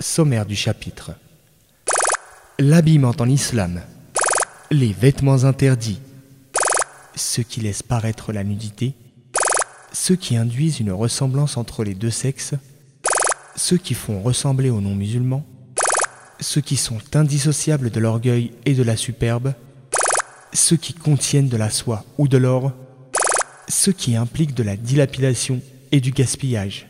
Sommaire du chapitre. L'habillement en islam. Les vêtements interdits. Ceux qui laissent paraître la nudité. Ceux qui induisent une ressemblance entre les deux sexes. Ceux qui font ressembler aux non-musulmans. Ceux qui sont indissociables de l'orgueil et de la superbe. Ceux qui contiennent de la soie ou de l'or. Ceux qui impliquent de la dilapidation et du gaspillage.